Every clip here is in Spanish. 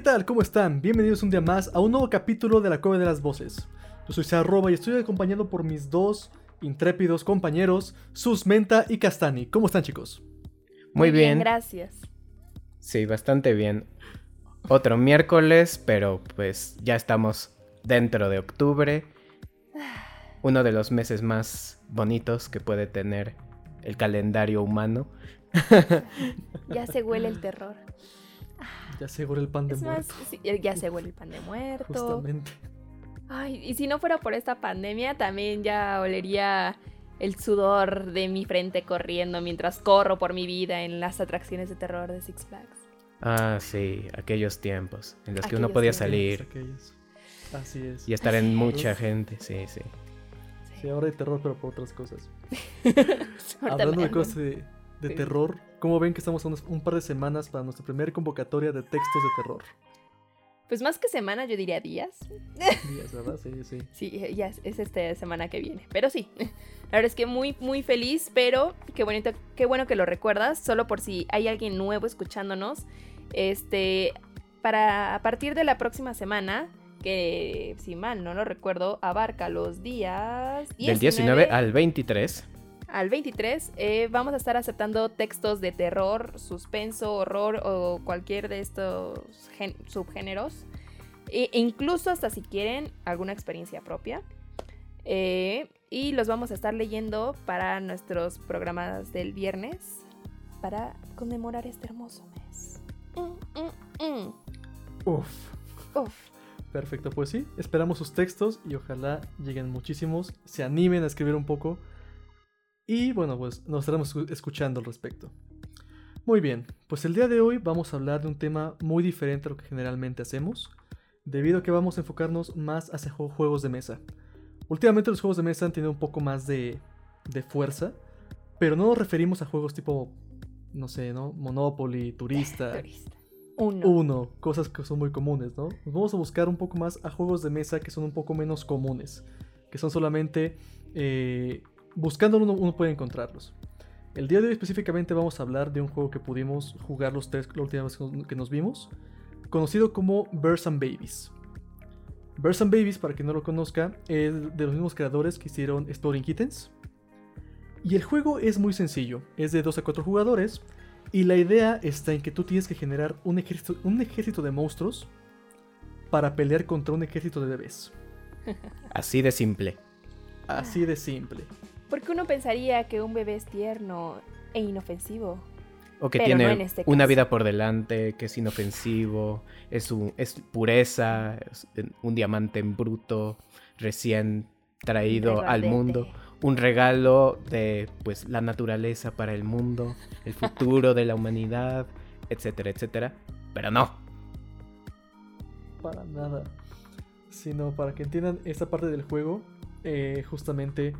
¿Qué tal? ¿Cómo están? Bienvenidos un día más a un nuevo capítulo de la Cueva de las Voces. Yo soy Sarroba y estoy acompañado por mis dos intrépidos compañeros, Susmenta y Castani. ¿Cómo están chicos? Muy bien. Gracias. Sí, bastante bien. Otro miércoles, pero pues ya estamos dentro de octubre. Uno de los meses más bonitos que puede tener el calendario humano. Ya se huele el terror. Ya seguro el pan de Es más, muerto. sí, ya se huele el pan de muerto. Justamente. Ay, y si no fuera por esta pandemia, también ya olería el sudor de mi frente corriendo mientras corro por mi vida en las atracciones de terror de Six Flags. Ah, sí, aquellos tiempos en los que uno podía tiempos. salir Aquellos. Así es. y estar en mucha gente, sí, sí. Sí, ahora hay terror, pero por otras cosas. Hablando de cosas de, de Sí. terror, ¿cómo ven que estamos a unos- un par de semanas para nuestra primera convocatoria de textos de terror? Pues más que semana, yo diría días. Días, ¿verdad? Sí, sí. Sí, ya es, es esta semana que viene. Pero sí, la verdad es que muy, muy feliz, pero qué bonito, qué bueno que lo recuerdas, solo por si hay alguien nuevo escuchándonos. Este, para a partir de la próxima semana, que si mal no lo recuerdo, abarca los días Del 19 al 23. Al 23, eh, vamos a estar aceptando textos de terror, suspenso, horror o cualquier de estos subgéneros. E incluso hasta si quieren alguna experiencia propia. Eh, y los vamos a estar leyendo para nuestros programas del viernes para conmemorar este hermoso mes. Mm, mm, mm. Uf. Uf. Perfecto, pues sí, esperamos sus textos y ojalá lleguen muchísimos, se animen a escribir un poco y bueno, pues nos estaremos escu- escuchando al respecto. Muy bien, pues el día de hoy vamos a hablar de un tema muy diferente a lo que generalmente hacemos, debido a que vamos a enfocarnos más hacia jue- juegos de mesa. Últimamente los juegos de mesa han tenido un poco más de, de fuerza, pero no nos referimos a juegos tipo, no sé, ¿no? Monopoly, Turista, Turista. Uno. uno, cosas que son muy comunes, ¿no? Nos vamos a buscar un poco más a juegos de mesa que son un poco menos comunes, que son solamente eh, buscándolo uno, uno puede encontrarlos. El día de hoy específicamente vamos a hablar de un juego que pudimos jugar los tres la última vez que nos- vimos, conocido como Birds and Babies. Birds and Babies, para quien no lo conozca, es de los mismos creadores que hicieron Exploding Kittens. Y el juego es muy sencillo, es de 2 a 4 jugadores y la idea está en que tú tienes que generar un ejército, un ejército de monstruos para pelear contra un ejército de bebés. Así de simple. Así de simple. Porque uno pensaría que un bebé es tierno e inofensivo. O que Pero no tiene en este una vida por delante, que es inofensivo, es, un- es pureza, es un diamante en bruto, recién traído al mundo, un regalo de pues la naturaleza para el mundo, el futuro de la humanidad, etcétera, etcétera. Pero no, Para nada. Sino para que entiendan esta parte del juego, eh, justamente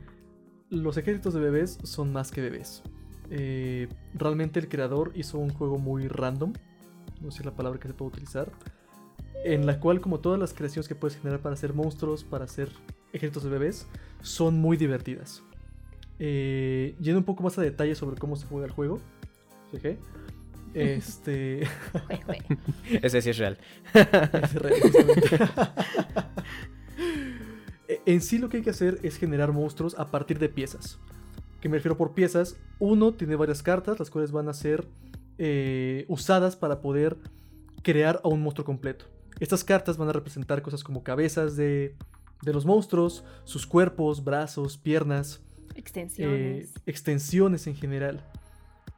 los ejércitos de bebés son más que bebés. Eh, realmente el creador hizo un juego muy random, no sé si es la palabra que se puede utilizar, en la cual como todas las creaciones que puedes generar para hacer monstruos, para hacer ejércitos de bebés, son muy divertidas. Eh, yendo un poco más a detalle sobre cómo se juega el juego, jeje, este... Ese sí es real. Es real, justamente. en sí lo que hay que hacer es generar monstruos a partir de piezas. ¿Qué me refiero por piezas? Uno tiene varias cartas, las cuales van a ser eh, usadas para poder crear a un monstruo completo. Estas cartas van a representar cosas como cabezas de, de los monstruos, sus cuerpos, brazos, piernas, eh, Extensiones. extensiones en general.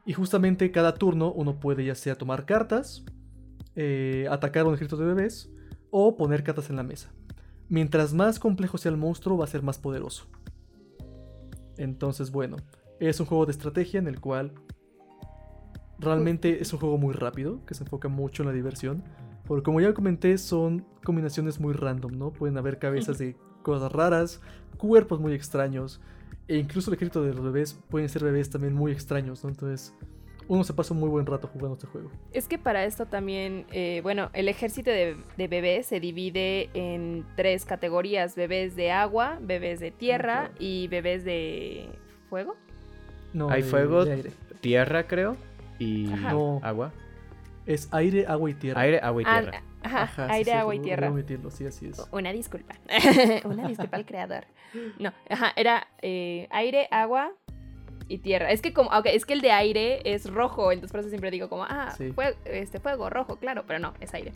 Y justamente cada turno uno puede ya sea tomar cartas, eh, atacar a un ejército de bebés o poner cartas en la mesa. Mientras más complejo sea el monstruo, va a ser más poderoso. Entonces, bueno, es un juego de estrategia en el cual realmente es un juego muy rápido, que se enfoca mucho en la diversión. Porque como ya comenté, son combinaciones muy random, ¿no? Pueden haber cabezas de cosas raras, cuerpos muy extraños, e incluso el ejército de los bebés pueden ser bebés también muy extraños, ¿no? Entonces, uno se pasa un muy buen rato jugando este juego. Es que para esto también, eh, bueno, el ejército de, de bebés se divide en tres categorías: bebés de agua, bebés de tierra y bebés de fuego. No, Hay de- fuego, de aire. tierra, creo, y Ajá. No. agua. Es aire, agua y tierra. Aire, agua y Ah, tierra. ajá, Ajá, sí, aire, sí, agua y tierra. sí, así es. Una disculpa. Una disculpa al creador. No, ajá, era eh, aire, agua y tierra. Es que como, ok, es que el de aire es rojo, entonces por eso siempre digo como, ah, Sí. fue- este fuego rojo, claro, pero no, es aire.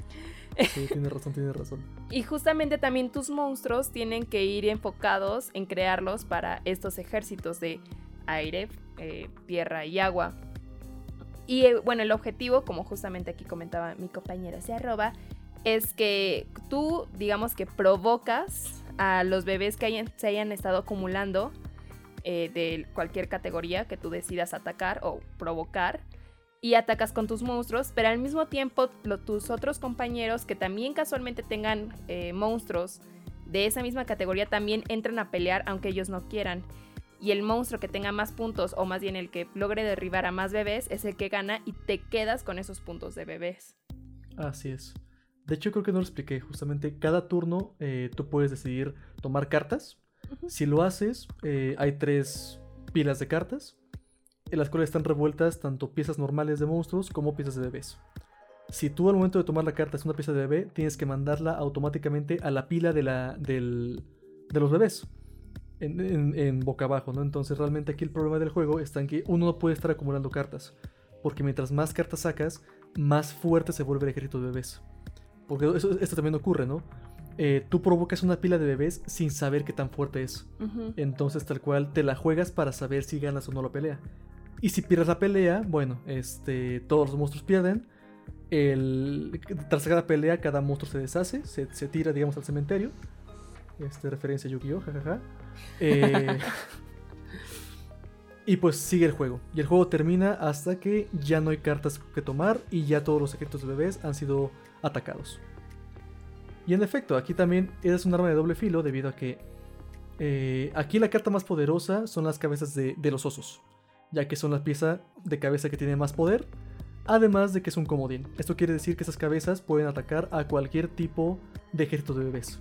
Sí, tiene razón, tiene razón. Y justamente también tus monstruos tienen que ir enfocados en crearlos para estos ejércitos de aire, eh, tierra y agua. Y eh, bueno, el objetivo, como justamente aquí comentaba mi compañera, se arroba, es que tú, digamos que provocas a los bebés que hayan- se hayan estado acumulando eh, de cualquier categoría que tú decidas atacar o provocar y atacas con tus monstruos, pero al mismo tiempo tus otros compañeros que también casualmente tengan eh, monstruos de esa misma categoría también entran a pelear aunque ellos no quieran. Y el monstruo que tenga más puntos, o más bien el que logre derribar a más bebés, es el que gana y te quedas con esos puntos de bebés. Así es. De hecho, creo que no lo expliqué. Justamente, cada turno eh, tú puedes decidir tomar cartas. Si lo haces, eh, hay tres pilas de cartas, en las cuales están revueltas tanto piezas normales de monstruos como piezas de bebés. Si tú al momento de tomar la carta es una pieza de bebé, tienes que mandarla automáticamente a la pila de, la, del- de los bebés. En, boca abajo, ¿no? Entonces realmente aquí el problema del juego está en que uno no puede estar acumulando cartas. Porque mientras más cartas sacas, más fuerte se vuelve el ejército de bebés. Porque esto también ocurre, ¿no? Eh, tú provocas una pila de bebés sin saber qué tan fuerte es. Entonces tal cual te la juegas para saber si ganas o no la pelea. Y si pierdes la pelea, bueno, este, todos los monstruos pierden. El, tras cada pelea, cada monstruo se deshace, se, se tira, digamos, al cementerio. Este, referencia a Yu-Gi-Oh! jajaja. Eh, y pues sigue el juego. Y el juego termina hasta que ya no hay cartas que tomar y ya todos los ejércitos de bebés han sido atacados. Y en efecto, aquí también es un arma de doble filo debido a que eh, aquí la carta más poderosa son las cabezas de, los osos, ya que son la pieza de cabeza que tiene más poder, además de que es un comodín. Esto quiere decir que esas cabezas pueden atacar a cualquier tipo de ejército de bebés.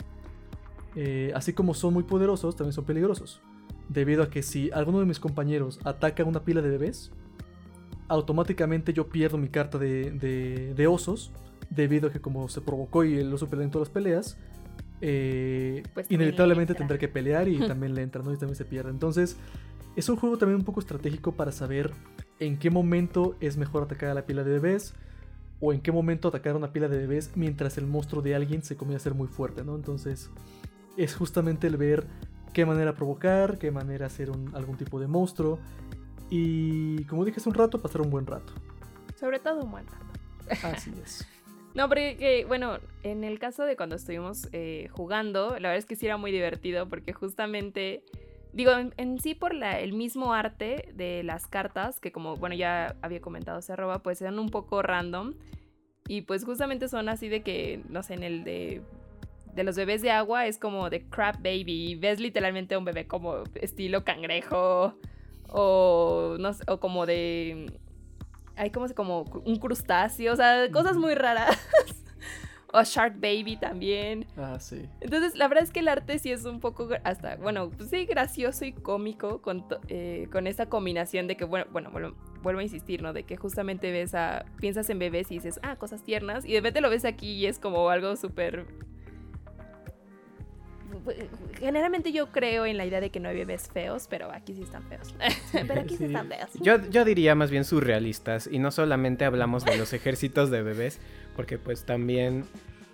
Eh, así como son muy poderosos, también son peligrosos, debido a que si alguno de mis compañeros ataca una pila de bebés, automáticamente yo pierdo mi carta de osos, debido a que como se provocó y oso pelea en todas las peleas, eh, Pues inevitablemente tendré que pelear y también le entra, ¿no? Y también se pierde. Entonces, es un juego también un poco estratégico para saber en qué momento es mejor atacar a la pila de bebés o en qué momento atacar a una pila de bebés mientras el monstruo de alguien se comienza a ser muy fuerte, ¿no? Entonces, es justamente el ver qué manera provocar, qué manera hacer un- algún tipo de monstruo y, como dije hace un rato, pasar un buen rato. Sobre todo un buen rato. Así es. No, porque, que, bueno, en el caso de cuando estuvimos eh, jugando, la verdad es que sí era muy divertido porque justamente, digo, en, sí por la, el mismo arte de las cartas, que como, bueno, ya había comentado Cerroba, pues eran un poco random. Y pues justamente son así de que, no sé, en el de, de los bebés de agua es como de crab baby. Y ves literalmente un bebé como estilo cangrejo o, no sé, o como de hay como, como un crustáceo, o sea, cosas muy raras. o Shark Baby también. Ah, sí. Entonces, la verdad es que el arte sí es un poco hasta, bueno, pues sí, gracioso y cómico con, eh, con esta combinación de que, bueno, bueno, vuelvo, vuelvo a insistir, ¿no? De que justamente ves a, piensas en bebés y dices, ah, cosas tiernas, y de repente lo ves aquí y es como algo súper... Generalmente yo creo en la idea de que no hay bebés feos, pero aquí sí están feos. pero aquí sí Sí. están feos. Yo, yo diría más bien surrealistas y no solamente hablamos de los ejércitos de bebés, porque pues también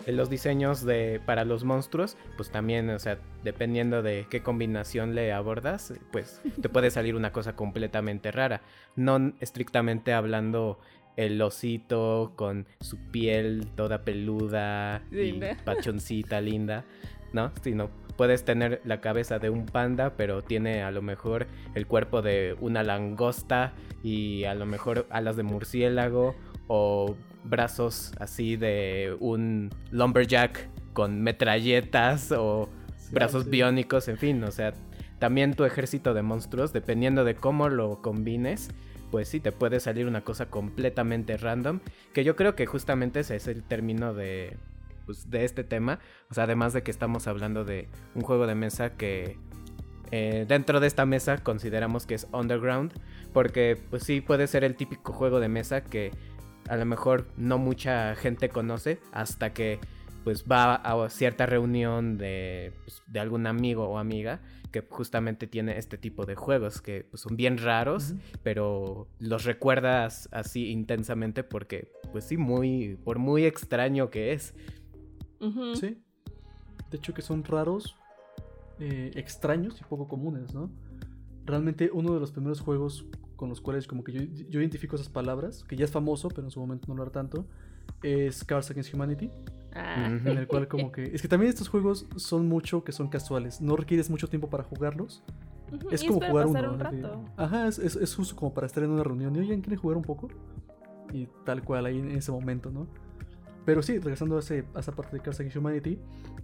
en los diseños de para los monstruos, pues también, o sea, dependiendo de qué combinación le abordas, pues te puede salir una cosa completamente rara. No estrictamente hablando el osito con su piel toda peluda y Linda. pachoncita linda, ¿no? Sino puedes tener la cabeza de un panda, pero tiene a lo mejor el cuerpo de una langosta y a lo mejor alas de murciélago o brazos así de un lumberjack con metralletas o brazos sí. biónicos, en fin, o sea, también tu ejército de monstruos, dependiendo de cómo lo combines, pues sí, te puede salir una cosa completamente random, que yo creo que justamente ese es el término de, pues, de este tema, o sea, además de que estamos hablando de un juego de mesa que eh, dentro de esta mesa consideramos que es underground, porque pues sí puede ser el típico juego de mesa que a lo mejor no mucha gente conoce hasta que pues va a cierta reunión de, pues, de algún amigo o amiga que justamente tiene este tipo de juegos que pues, son bien raros, pero los recuerdas así intensamente porque pues sí, muy, por muy extraño que es. Ujú. Sí. De hecho que son raros, eh, extraños y poco comunes, ¿no? Realmente uno de los primeros juegos con los cuales como que yo, yo identifico esas palabras, que ya es famoso, pero en su momento no lo era tanto, es Cards Against Humanity, Ah. En el cual como que... Es que también estos juegos son mucho que son casuales, no requieres mucho tiempo para jugarlos. Ujú, Es y como jugar uno. un rato. Ajá, es, es, es justo como para estar en una reunión y oigan, ¿quieren jugar un poco? Y tal cual ahí en ese momento, ¿no? Pero sí, regresando a, ese, a esa parte de Cards Against Humanity,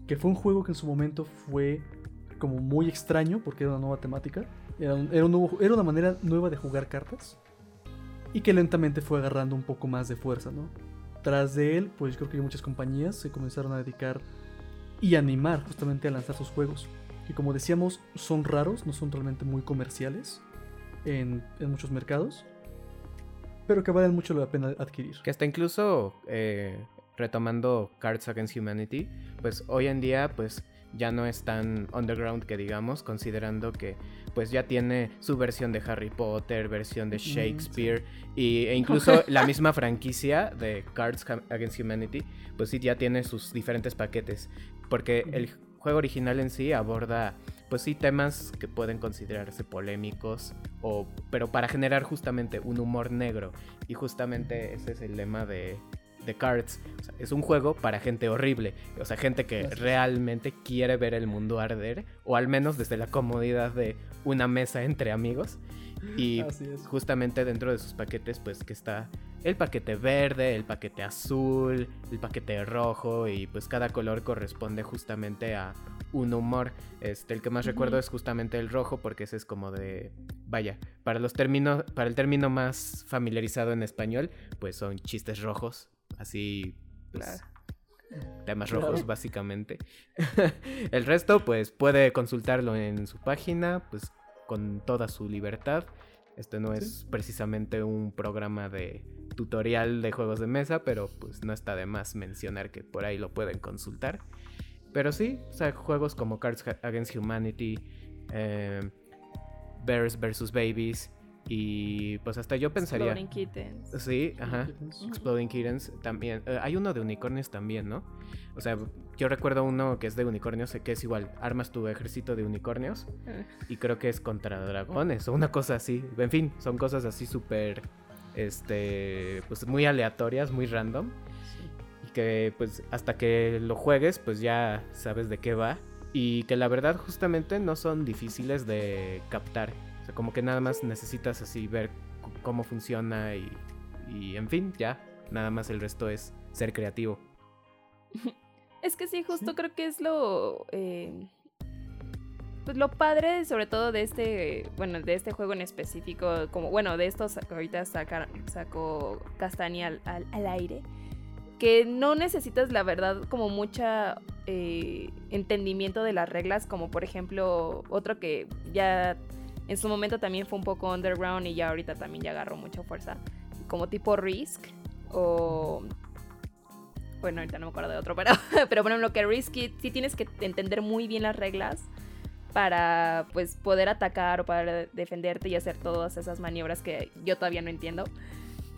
que fue un juego que en su momento fue como muy extraño porque era una nueva temática, era, un- era, un nuevo- era una manera nueva de jugar cartas y que lentamente fue agarrando un poco más de fuerza, ¿no? Tras de él, pues creo que muchas compañías se comenzaron a dedicar y animar justamente a lanzar sus juegos. Que como decíamos, son raros, no son realmente muy comerciales en, en muchos mercados, pero que valen mucho la pena adquirir. Que hasta incluso eh, retomando Cards Against Humanity, pues hoy en día pues ya no es tan underground que digamos, considerando que pues ya tiene su versión de Harry Potter, versión de sí. Shakespeare y, e incluso la misma franquicia de Cards Against Humanity, pues sí ya tiene sus diferentes paquetes, porque el juego original en sí aborda pues sí temas que pueden considerarse polémicos o pero para generar justamente un humor negro y justamente ese es el lema de, de Cards. O sea, es un juego para gente horrible. O sea, gente que realmente quiere ver el mundo arder. O al menos desde la comodidad de una mesa entre amigos. Y justamente dentro de sus paquetes, pues que está el paquete verde, el paquete azul, el paquete rojo. Y pues cada color corresponde justamente a un humor. Este, el que más recuerdo es justamente el rojo, porque ese es como de. Vaya, para los términos, para el término más familiarizado en español, pues son chistes rojos. Así. Pues, Claro. temas Claro. rojos, básicamente. el resto, pues puede consultarlo en su página, pues con toda su libertad. Este no Sí. es precisamente un programa de tutorial de juegos de mesa, pero pues no está de más mencionar que por ahí lo pueden consultar. Pero sí, o sea, juegos como Cards Against Humanity, eh, Bears vs. Babies y pues hasta yo pensaría... Exploding Kittens. Sí, ajá. Kittens. Exploding Kittens también. Eh, hay uno de unicornios también, ¿no? O sea, yo recuerdo uno que es de unicornios, que es igual, armas tu ejército de unicornios y creo que es contra dragones o una cosa así. En fin, son cosas así súper, este, pues muy aleatorias, muy random. Y que pues hasta que lo juegues, pues ya sabes de qué va. Y que la verdad justamente no son difíciles de captar. O sea, como que nada más necesitas así ver cómo funciona y, y en fin, ya. Nada más el resto es ser creativo. Es que sí, justo Sí. creo que es lo. eh, pues lo padre, sobre todo de este. Bueno, de este juego en específico. Como, bueno, de estos que ahorita sacar, sacó Castaña al, al- al aire. Que no necesitas, la verdad, como mucha eh, entendimiento de las reglas. Como por ejemplo, otro que ya en su momento también fue un poco underground y ya ahorita también ya agarró mucha fuerza. Como tipo Risk. O bueno, ahorita no me acuerdo de otro, pero, pero por ejemplo que Risky sí tienes que entender muy bien las reglas para pues poder atacar o para defenderte y hacer todas esas maniobras que yo todavía no entiendo.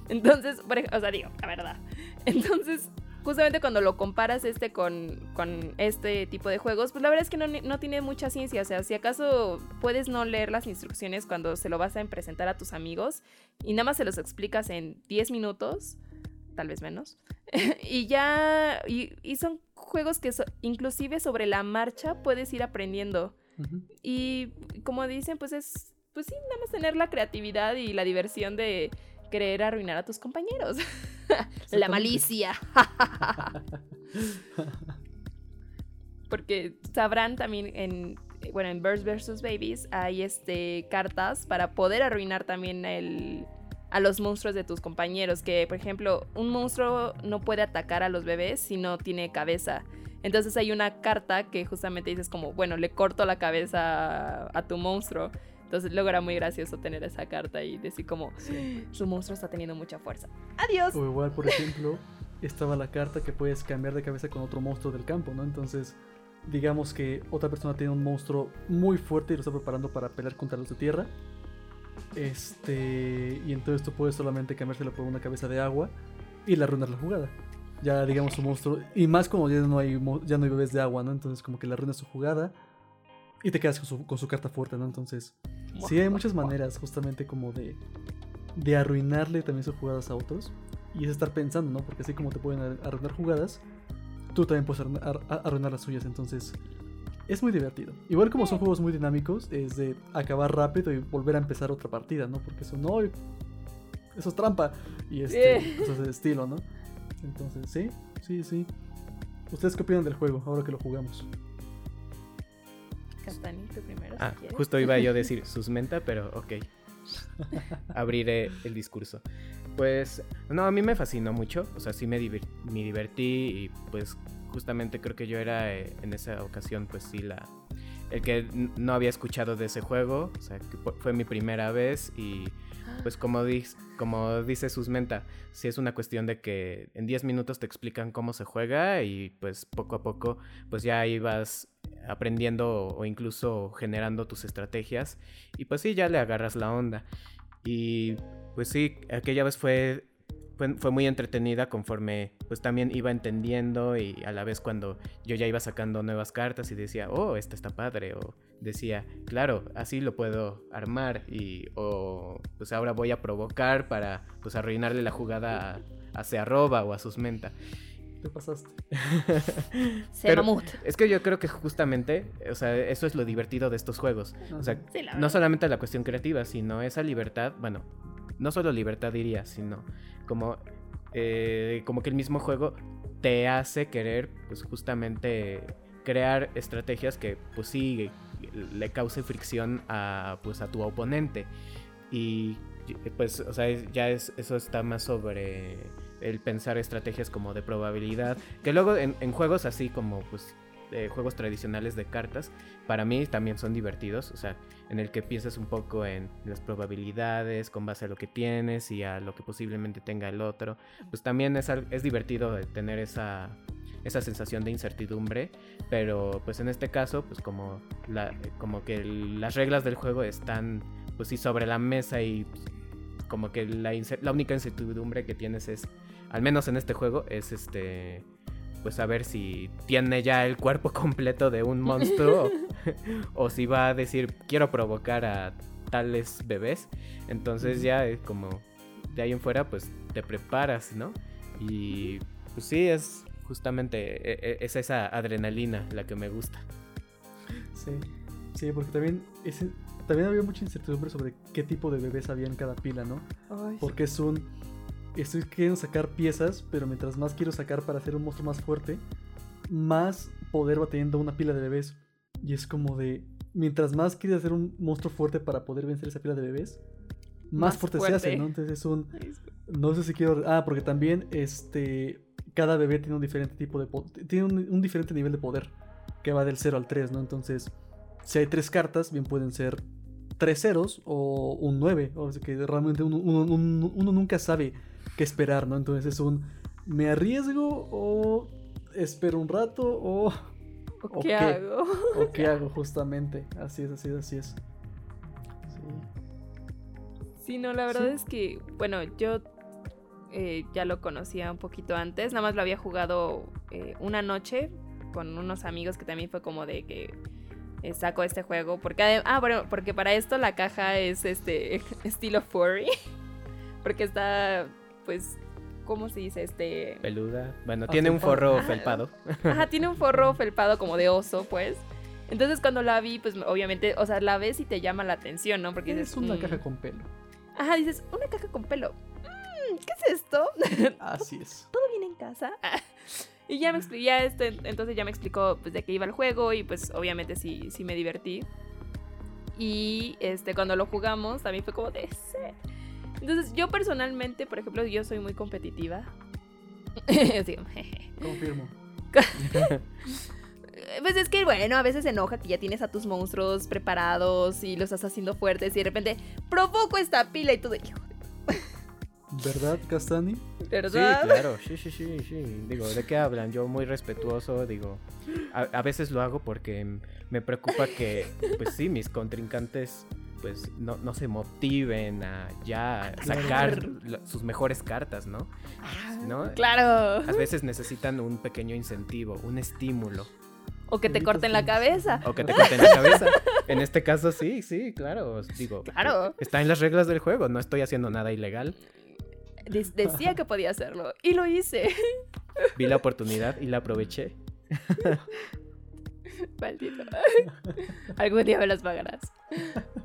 Entonces, o sea, digo, la verdad. Entonces, justamente cuando lo comparas este con, con este tipo de juegos, pues la verdad es que no, no tiene mucha ciencia. O sea, si acaso puedes no leer las instrucciones cuando se lo vas a presentar a tus amigos y nada más se los explicas en 10 minutos, tal vez menos, y ya, y, y son juegos que so- inclusive sobre la marcha puedes ir aprendiendo. Y como dicen, pues es, pues sí, nada más tener la creatividad y la diversión de querer arruinar a tus compañeros. la malicia. Porque sabrán también en, bueno, en Birds vs. Babies hay este, cartas para poder arruinar también el, a los monstruos de tus compañeros. Que, por ejemplo, un monstruo no puede atacar a los bebés si no tiene cabeza. Entonces hay una carta que justamente dices como, bueno, le corto la cabeza a tu monstruo. Entonces luego era muy gracioso tener esa carta y decir como, su monstruo está teniendo mucha fuerza. Adiós. O igual, por ejemplo, estaba la carta que puedes cambiar de cabeza con otro monstruo del campo, ¿no? Entonces, digamos que otra persona tiene un monstruo muy fuerte y lo está preparando para pelear contra los de tierra. Este. Y entonces tú puedes solamente cambiárselo por una cabeza de agua y le arruinas la jugada. Ya digamos su monstruo. Y más como ya no hay mo- ya no hay bebés de agua, ¿no? Entonces como que le arruinas su jugada. Y te quedas con su, con su carta fuerte, ¿no? Entonces. Sí, hay muchas maneras justamente como de, de arruinarle también sus jugadas a otros. Y es estar pensando, ¿no? Porque así como te pueden ar- arruinar jugadas, tú también puedes arruinar, ar- ar- arruinar las suyas. Entonces, es muy divertido. Igual como son juegos muy dinámicos, es de acabar rápido y volver a empezar otra partida, ¿no? Porque eso no, eso es trampa. Y este, Sí. cosas de estilo, ¿no? Entonces, sí, sí, sí. ¿Ustedes qué opinan del juego ahora que lo jugamos? Castani, tú primero. Ah, si justo iba yo a decir susmenta, pero ok. Abriré el discurso. Pues, no, a mí me fascinó mucho. O sea, sí me, divir- me divertí y pues justamente creo que yo era eh, en esa ocasión, pues sí, la... El que no había escuchado de ese juego, o sea, que fu- fue mi primera vez y pues como, dis- como dice Susmenta, sí es una cuestión de que en 10 minutos te explican cómo se juega y pues poco a poco pues ya ibas aprendiendo o incluso generando tus estrategias y pues sí ya le agarras la onda. Y pues sí aquella vez fue fue, fue muy entretenida conforme pues también iba entendiendo y a la vez cuando yo ya iba sacando nuevas cartas y decía oh esta está padre o decía claro así lo puedo armar y o pues ahora voy a provocar para pues arruinarle la jugada a, a Searroba o a Susmenta ¿Qué pasaste? Se pero- mamut. es que yo creo que justamente, o sea, eso es lo divertido de estos juegos. O sea, Sí, no solamente la cuestión creativa, sino esa libertad, bueno, no solo libertad diría, sino como, eh, como que el mismo juego te hace querer, pues justamente crear estrategias que, pues sí, le cause fricción a, pues, a tu oponente. Y pues, o sea, ya es, eso está más sobre el pensar estrategias como de probabilidad, que luego en, en juegos así como, pues, eh, juegos tradicionales de cartas, para mí también son divertidos, o sea, en el que piensas un poco en las probabilidades con base a lo que tienes y a lo que posiblemente tenga el otro, pues también es, es divertido tener esa, esa sensación de incertidumbre, pero pues en este caso, pues como, la, como que las reglas del juego están, pues sí, sobre la mesa y pues, como que la única incertidumbre que tienes es, al menos en este juego, es este pues saber si tiene ya el cuerpo completo de un monstruo o, o si va a decir quiero provocar a tales bebés. Entonces ya es como de ahí en fuera pues te preparas, ¿no? Y pues sí, es justamente e- e- es esa adrenalina la que me gusta. Sí, sí, porque también, ese, también había mucha incertidumbre sobre qué tipo de bebés había en cada pila, ¿no? Porque es un... Estoy queriendo sacar piezas, pero mientras más quiero sacar para hacer un monstruo más fuerte, más poder va teniendo una pila de bebés. Y es como de... Mientras más quieres hacer un monstruo fuerte para poder vencer esa pila de bebés, más, Más fuerte, se hace, ¿no? Entonces es un... No sé si quiero... Ah, porque también este... Cada bebé tiene un diferente tipo de... Tiene un, un diferente nivel de poder. Que va del 0 al 3, ¿no? Entonces, si hay tres cartas, bien pueden ser tres ceros o un 9. O sea que realmente uno, uno- uno- uno nunca sabe qué esperar, ¿no? Entonces es un... ¿Me arriesgo o espero un rato o... ¿O ¿O ¿Qué qué? hago? ¿O qué hago justamente? Así es, así es, así es. Sí. Sí, no, la verdad Sí. es que, bueno, yo eh, ya lo conocía un poquito antes, nada más lo había jugado eh, una noche con unos amigos que también fue como de que eh, saco este juego, porque, ah, bueno, porque para esto la caja es este estilo furry, porque está, pues, ¿cómo se dice? Este... Peluda. Bueno, tiene un forro Ajá. felpado. Ajá, tiene un forro felpado como de oso, pues. Entonces cuando la vi, pues obviamente, o sea, la ves y te llama la atención, ¿no? Porque dices... Es una "Mm". caja con pelo. Ajá, dices, una caja con pelo. Mm, ¿Qué es esto? Así es. ¿Todo bien en casa? y ya me explicó, ya este, entonces ya me explicó pues, de qué iba el juego y pues obviamente sí, sí me divertí. Y este, cuando lo jugamos también fue como de... "Sí". Entonces yo personalmente, por ejemplo, yo soy muy competitiva. Confirmo. Pues es que, bueno, a veces enoja que ya tienes a tus monstruos preparados y los estás haciendo fuertes y de repente provoco esta pila y todo. Hijo ¿Verdad, Castani? de Sí, ¿verdad? claro, sí, sí, sí, sí. Digo, ¿de qué hablan? Yo muy respetuoso, digo, a, a veces lo hago porque me preocupa que, pues sí, mis contrincantes, pues no, no se motiven a ya sacar la- sus mejores cartas, ¿no? ¿No? Claro. A veces necesitan un pequeño incentivo, un estímulo, O que te corten la cabeza. o que te corten la cabeza. En este caso, sí, sí, claro. Digo, Claro. está en las reglas del juego, no estoy haciendo nada ilegal. De- decía que podía hacerlo. Y lo hice. Vi la oportunidad y la aproveché. Maldito. Algún día me las pagarás.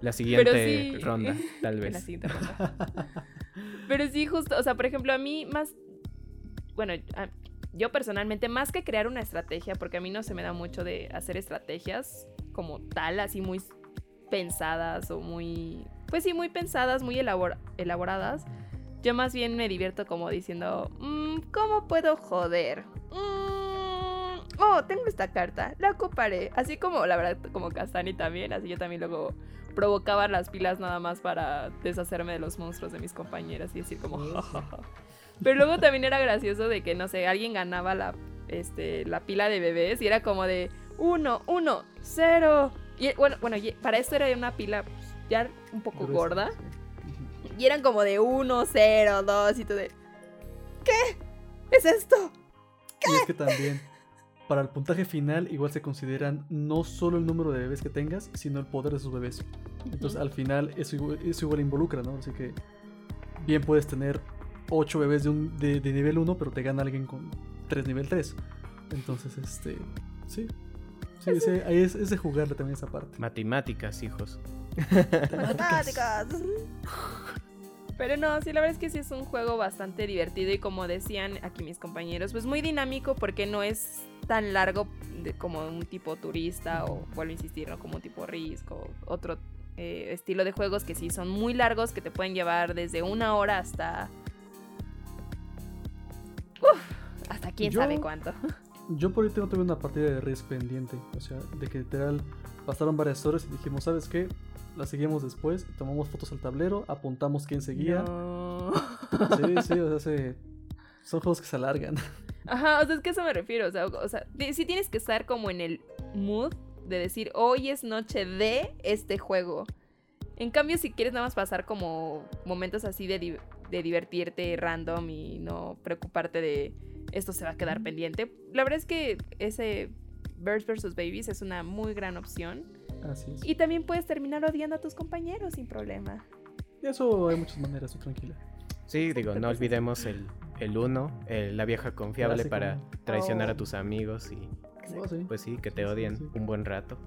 La siguiente sí. ronda, tal En la vez. siguiente ronda. Pero sí, justo, o sea, por ejemplo, a mí más, bueno, a- yo personalmente, más que crear una estrategia, porque a mí no se me da mucho de hacer estrategias como tal, así muy pensadas o muy, pues sí, muy pensadas, muy elabor- elaboradas. Yo más bien me divierto como diciendo, "Mm, ¿cómo puedo joder? Mm, oh, tengo esta carta, la ocuparé. Así como, la verdad, como Castani también, así yo también luego provocaba las pilas nada más para deshacerme de los monstruos de mis compañeras y decir como. Pero luego también era gracioso de que, no sé, alguien ganaba la, este, la pila de bebés y era como de uno, uno, cero. Y bueno, bueno, para esto era una pila pues, ya un poco Gruesa, gorda. sí. Y eran como de 1, 0, 2 y todo de... ¿Qué? ¿Es esto? Y es que también, para el puntaje final, igual se consideran no solo el número de bebés que tengas, sino el poder de sus bebés. Entonces, al final, eso igual, eso igual involucra, ¿no? Así que, bien puedes tener 8 bebés de, un, de, de nivel 1, pero te gana alguien con 3 nivel 3. Entonces, este. Sí. Sí, ese- ahí es, es de jugarle también esa parte. Matemáticas, hijos. Matemáticas. Pero no, sí, la verdad es que sí es un juego bastante divertido y como decían aquí mis compañeros, pues muy dinámico porque no es tan largo de- como un tipo turista o, vuelvo a insistir, ¿no? como un tipo Risk o otro eh, estilo de juegos que sí son muy largos que te pueden llevar desde una hora hasta... Uf, hasta quién Yo- sabe cuánto. Yo por ahí tengo todavía una partida de Risk pendiente. O sea, de que literal pasaron varias horas y dijimos, ¿sabes qué? La seguimos después, tomamos fotos al tablero, apuntamos quién seguía. No. Sí, sí, o sea, se- son juegos que se alargan. Ajá, o sea, es que a eso me refiero. O sea, o sea, sí tienes que estar como en el mood de decir, hoy es noche de este juego. En cambio, si quieres nada más pasar como momentos así de, di- de divertirte random y no preocuparte de esto se va a quedar pendiente, la verdad es que ese Birds vs. Babies es una muy gran opción. Así es. Y también puedes terminar odiando a tus compañeros sin problema. Y eso hay muchas maneras, tú tranquila. Sí, digo, no olvidemos el, el uno, el- la vieja confiable Clásico. para traicionar Oh. a tus amigos y Oh, sí. pues sí, que te Sí, sí, odien sí. un buen rato.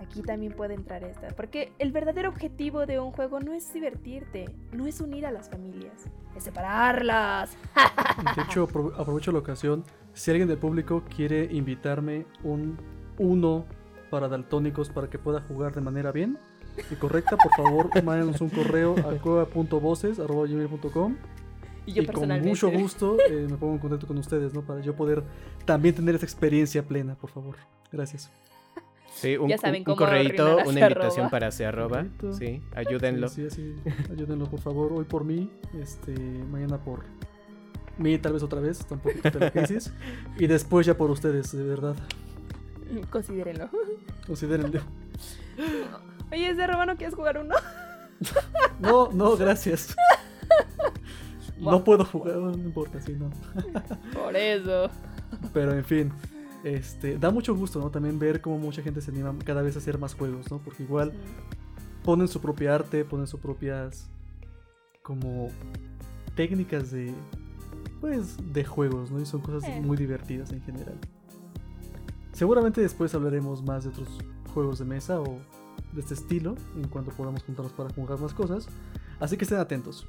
Aquí también puede entrar esta, porque el verdadero objetivo de un juego no es divertirte, no es unir a las familias, es separarlas. De hecho, apro- aprovecho la ocasión. Si alguien del público quiere invitarme un uno para daltónicos para que pueda jugar de manera bien y correcta, por favor, mándenos un correo a cueva.voces.com Y yo y con mucho gusto eh, me pongo en contacto con ustedes, ¿no? Para yo poder también tener esa experiencia plena, por favor. Gracias. Sí, un, Ya saben un- un correíto, una invitación arroba. para ese arroba. Sí, ayúdenlo. Sí, sí, sí. Ayúdenlo, por favor. Hoy por mí, este, mañana por mí, tal vez otra vez, la crisis. Y después ya por ustedes, de verdad. Considérenlo. Considérenlo. Oye, ese roba no quieres jugar uno. No, no, gracias. No puedo jugar, no importa, sí, no. Por eso. Pero en fin, este, da mucho gusto, ¿no? También ver cómo mucha gente se anima cada vez a hacer más juegos, ¿no? Porque igual ponen su propia arte, ponen sus propias como técnicas de pues, de juegos, ¿no? Y son cosas Eh. muy divertidas en general. Seguramente después hablaremos más de otros juegos de mesa o de este estilo, en cuanto podamos juntarnos para jugar más cosas. Así que estén atentos.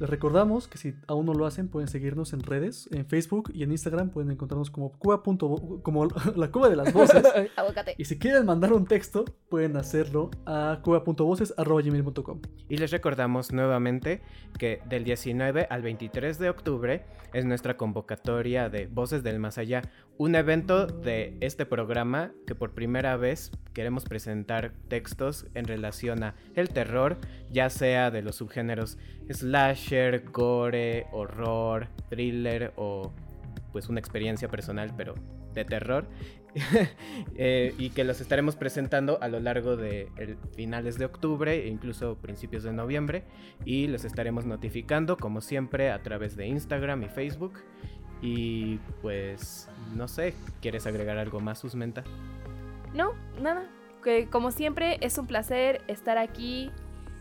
Les recordamos que si aún no lo hacen, pueden seguirnos en redes, en Facebook y en Instagram. Pueden encontrarnos como, punto- como la cueva de las voces. Y si quieren mandar un texto, pueden hacerlo a cueva.voces.gmail.com. Y les recordamos nuevamente que del 19 al 23 de octubre es nuestra convocatoria de Voces del Más Allá, un evento de este programa que por primera vez queremos presentar textos en relación a el terror, ya sea de los subgéneros slasher, gore, horror, thriller o pues una experiencia personal pero de terror. Eh, y que los estaremos presentando a lo largo de finales de octubre e incluso principios de noviembre. Y los estaremos notificando como siempre a través de Instagram y Facebook y pues no sé, ¿quieres agregar algo más, Susmenta? No, nada. Que como siempre es un placer estar aquí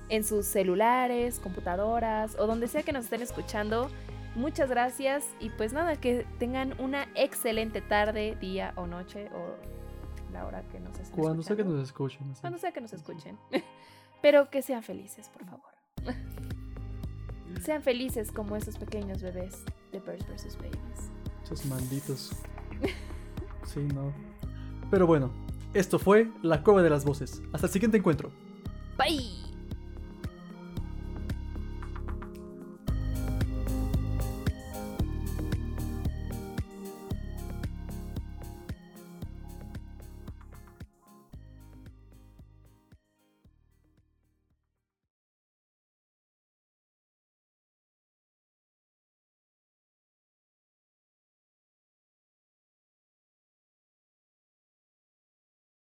en sus celulares, computadoras o donde sea que nos estén escuchando. Muchas gracias y pues nada, que tengan una excelente tarde, día o noche o la hora que nos estén Cuando sea que nos escuchen. así. Cuando sea que nos escuchen. Pero que sean felices, por favor. sean felices como esos pequeños bebés de Birds vs. Babies. Esos malditos. Sí, no. Pero bueno, esto fue La Cueva de las Voces. Hasta el siguiente encuentro. Bye.